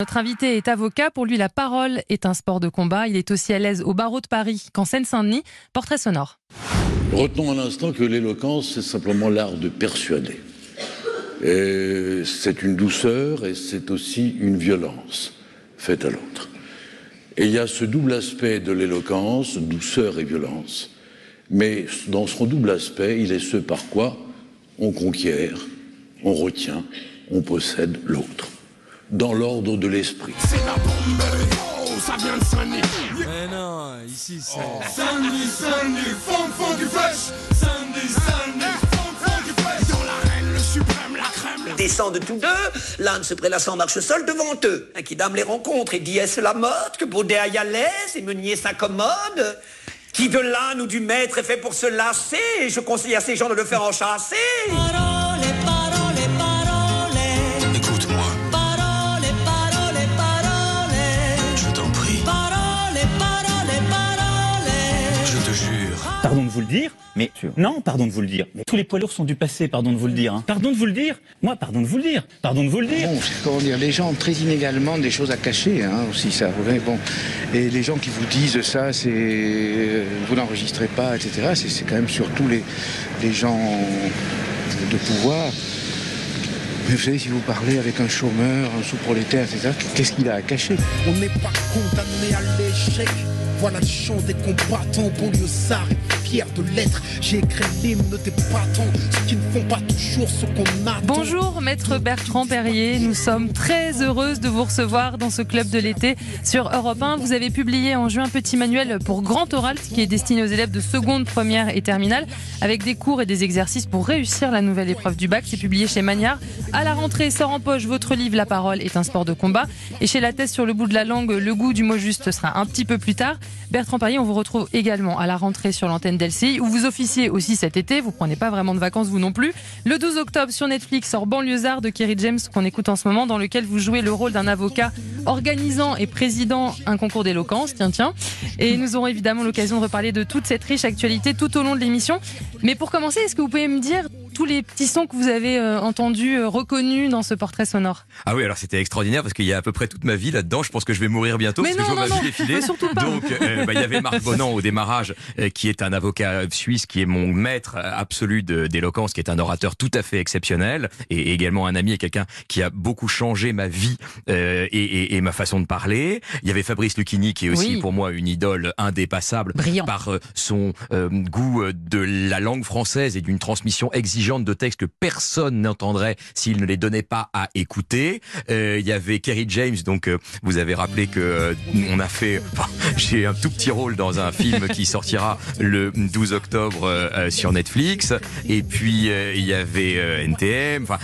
Notre invité est avocat. Pour lui, la parole est un sport de combat. Il est aussi à l'aise au barreau de Paris qu'en Seine-Saint-Denis. Portrait sonore. Retenons un instant que l'éloquence, c'est simplement l'art de persuader. C'est une douceur et c'est aussi une violence faite à l'autre. Et il y a ce double aspect de l'éloquence, douceur et violence. Mais dans son double aspect, il est ce par quoi on conquiert, on retient, on possède l'autre. Dans l'ordre de l'esprit. C'est la bombe, oh, ça vient de Saint-Denis. Mais non, ici c'est. Oh. Fond, fond du flash. Saint-Denis, Saint-Denis, fond, fond du flash. Dans l'arène, le suprême, la crème. Descendent tous deux, l'un se prélassant marche seul devant eux. Un qui dame les rencontre et dit est-ce la mode que Baudet aille à l'aise et Meunier s'accommode? Qui de l'âne ou du maître est fait pour se lasser? Je conseille à ces gens de le faire enchasser. Pardon de vous le dire, mais non, pardon de vous le dire. Mais tous les poids lourds sont du passé, pardon de vous le dire. Hein. Pardon de vous le dire. Moi, pardon de vous le dire. Pardon de vous le dire. Bon, comment dire, les gens ont très inégalement des choses à cacher, hein, aussi ça. Bon, et les gens qui vous disent ça, c'est euh, vous n'enregistrez pas, etc. C'est quand même surtout les, les gens de pouvoir. Mais vous savez, si vous parlez avec un chômeur, un sous-prolétaire, etc., qu'est-ce qu'il a à cacher? On n'est pas condamné à l'échec. Voilà le chant des combattants banlieusards de l'être. J'ai écrit l'hymne des patrons, ceux qui ne font pas toujours ce qu'on attend. Bonjour, maître Bertrand Perrier. Nous sommes très heureuses de vous recevoir dans ce club de l'été sur Europe 1. Vous avez publié en juin un petit manuel pour Grand Oral qui est destiné aux élèves de seconde, première et terminale avec des cours et des exercices pour réussir la nouvelle épreuve du bac. C'est publié chez Magnard. À la rentrée, sort en poche votre livre La parole est un sport de combat. Et chez La thèse sur le bout de la langue, le goût du mot juste sera un petit peu plus tard. Bertrand Perrier, on vous retrouve également à la rentrée sur l'antenne d'LCI où vous officiez aussi cet été. Vous prenez pas vraiment de vacances vous non plus. Le 12 octobre sur Netflix sort Banlieusard de Kerry James qu'on écoute en ce moment dans lequel vous jouez le rôle d'un avocat organisant et présidant un concours d'éloquence. Tiens, tiens. Et nous aurons évidemment l'occasion de reparler de toute cette riche actualité tout au long de l'émission. Mais pour commencer, est-ce que vous pouvez me dire tous les petits sons que vous avez euh, entendus, euh, reconnus dans ce portrait sonore Ah oui, alors c'était extraordinaire parce qu'il y a à peu près toute ma vie là-dedans. Je pense que je vais mourir bientôt mais parce non, que je vois ma vie défiler. Donc euh, bah, il y avait Marc Bonan au démarrage, qui est un avocat suisse, qui est mon maître absolu d'éloquence, qui est un orateur tout à fait exceptionnel et également un ami et quelqu'un qui a beaucoup changé ma vie et, et, et, ma façon de parler. Il y avait Fabrice Lucchini qui est aussi pour moi une idole indépassable Brillant. par son goût de la langue française et d'une transmission exigeante de textes que personne n'entendrait s'il ne les donnait pas à écouter. Euh, il y avait Kerry James, donc euh, vous avez rappelé que euh, on a fait, j'ai un tout petit rôle dans un film qui sortira le 12 octobre sur Netflix. Et puis il y avait NTM. Enfin,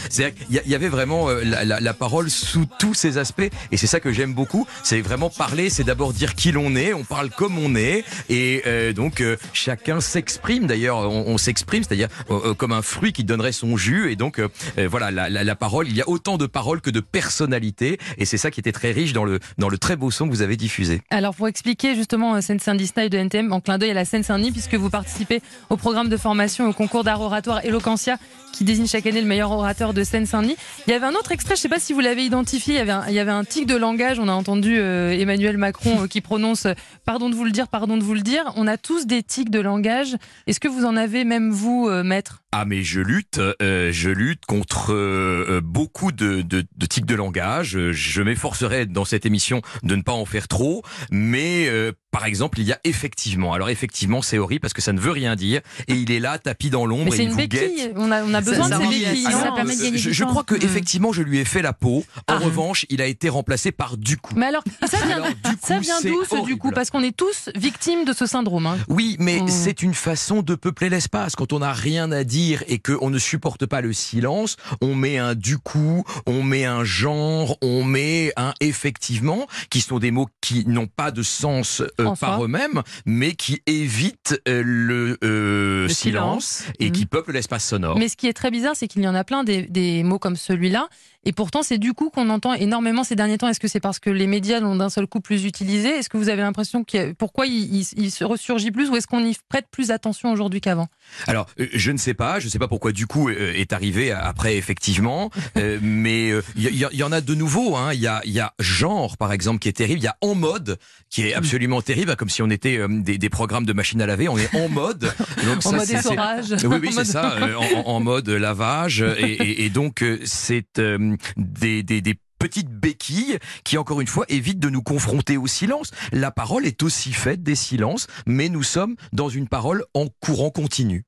il y, avait vraiment la, la, la, parole sous tous ses aspects, et c'est ça que j'aime beaucoup. C'est vraiment parler, c'est d'abord dire qui l'on est. On parle comme on est, et donc chacun s'exprime. D'ailleurs, on, on s'exprime, c'est-à-dire comme un fruit qui donnerait son jus et donc, euh, euh, voilà, la, parole, il y a autant de paroles que de personnalités. Et c'est ça qui était très riche dans le, dans le très beau son que vous avez diffusé. Alors, pour expliquer justement euh, Seine-Saint-Denis de NTM, en clin d'œil à la Seine-Saint-Denis, puisque vous participez au programme de formation au concours d'art oratoire Eloquentia, qui désigne chaque année le meilleur orateur de Seine-Saint-Denis. Il y avait un autre extrait, je ne sais pas si vous l'avez identifié, il y avait un, il y avait un tic de langage. On a entendu Emmanuel Macron qui prononce pardon de vous le dire, pardon de vous le dire. On a tous des tics de langage. Est-ce que vous en avez même vous, maître? Ah, mais je lutte. Euh, je lutte contre euh, euh, beaucoup de, de, tics de langage. Je m'efforcerai dans cette émission de ne pas en faire trop, mais par exemple, il y a effectivement. Alors effectivement, c'est horrible parce que ça ne veut rien dire et il est là, tapis dans l'ombre et il vous béquille. On a, on a besoin de ces béquilles. ça permet de gagner je, je crois que effectivement, je lui ai fait la peau. En ah. revanche, il a été remplacé par du coup. Mais alors, ça vient, ça vient d'où ce du coup? Parce qu'on est tous victimes de ce syndrome. Hein. Oui, mais mmh. c'est une façon de peupler l'espace. Quand on n'a rien à dire et qu'on ne supporte pas le silence, on met un du coup, on met un genre, on met un effectivement, qui sont des mots qui n'ont pas de sens euh, par eux-mêmes, mais qui évitent euh, le, euh, silence, et qui mmh. peuplent l'espace sonore. Mais ce qui est très bizarre, c'est qu'il y en a plein des, des mots comme celui-là Et pourtant, c'est du coup qu'on entend énormément ces derniers temps. Est-ce que c'est parce que les médias l'ont d'un seul coup plus utilisé? Est-ce que vous avez l'impression qu'il pourquoi il, se ressurgit plus ou est-ce qu'on y prête plus attention aujourd'hui qu'avant? Alors, euh, je ne sais pas. Je ne sais pas pourquoi du coup euh, est arrivé après effectivement. Euh, mais il y, en a de nouveaux. Hein. Il y, a, y a genre par exemple qui est terrible. Il y a en mode qui est absolument terrible, comme si on était des, programmes de machine à laver. On est en mode. Donc en mode essorage. Oui, oui, c'est ça. en, mode lavage. Et, donc c'est des, des, des petite béquille qui, encore une fois, évite de nous confronter au silence. La parole est aussi faite des silences, mais nous sommes dans une parole en courant continu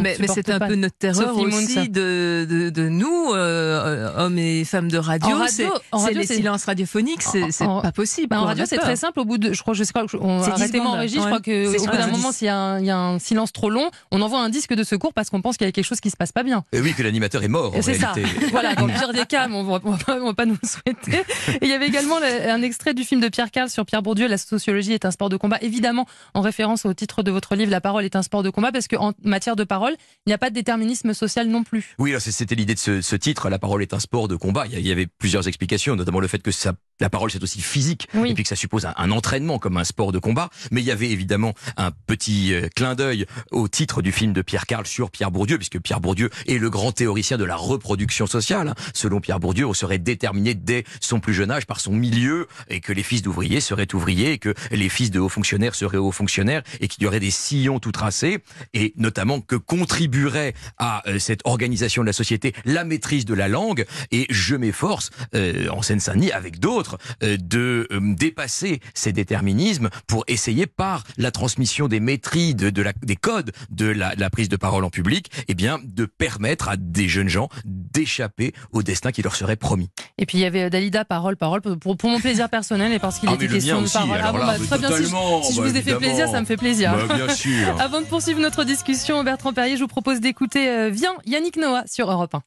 mais, c'est un peu notre terreur aussi de, de, de, nous, euh, hommes et femmes de radio. C'est les silences radiophoniques, c'est pas possible. en radio, c'est très simple. Au bout de, je crois, je sais pas, on arrêtez-moi en régie. Je crois que au bout d'un moment, s'il y, y, a un silence trop long, on envoie un disque de secours parce qu'on pense qu'il y a quelque chose qui se passe pas bien. Et oui, que l'animateur est mort. C'est ça. voilà, dans le pire des cas, on va, on va pas nous le souhaiter. Et il y avait également un extrait du film de Pierre Carl sur Pierre Bourdieu, La sociologie est un sport de combat. Évidemment, en référence au titre de votre livre, La parole est un sport de combat, parce qu'en matière de parole, il n'y a pas de déterminisme social non plus. Oui, c'était l'idée de ce, titre, La parole est un sport de combat. Il y avait plusieurs explications, notamment le fait que ça, la parole c'est aussi physique, et puis que ça suppose un, entraînement comme un sport de combat. Mais il y avait évidemment un petit euh, clin d'œil au titre du film de Pierre Carl sur Pierre Bourdieu, puisque Pierre Bourdieu est le grand théoricien de la reproduction sociale. Selon Pierre Bourdieu, on serait déterminé dès son plus jeune âge par son milieu, et que les fils d'ouvriers seraient ouvriers, et que les fils de hauts fonctionnaires seraient hauts fonctionnaires, et qu'il y aurait des sillons tout tracés, et notamment que contribuerait à euh, cette organisation de la société la maîtrise de la langue. Et je m'efforce, euh, en Seine-Saint-Denis, avec d'autres, euh, de dépasser ces déterminismes pour essayer par la transmission des maîtrises, de, de la, des codes de la, la, prise de parole en public, eh bien, de permettre à des jeunes gens d'échapper au destin qui leur serait promis. Et puis il y avait Dalida, parole, parole, pour, pour mon plaisir personnel et parce qu'il ah, était question de parole. Ah, bah, très bien, si je, vous ai fait plaisir, ça me fait plaisir. Bah, bien sûr. Avant de poursuivre notre discussion, Bertrand Perrier, je vous propose d'écouter euh, Viens Yannick Noah sur Europe 1.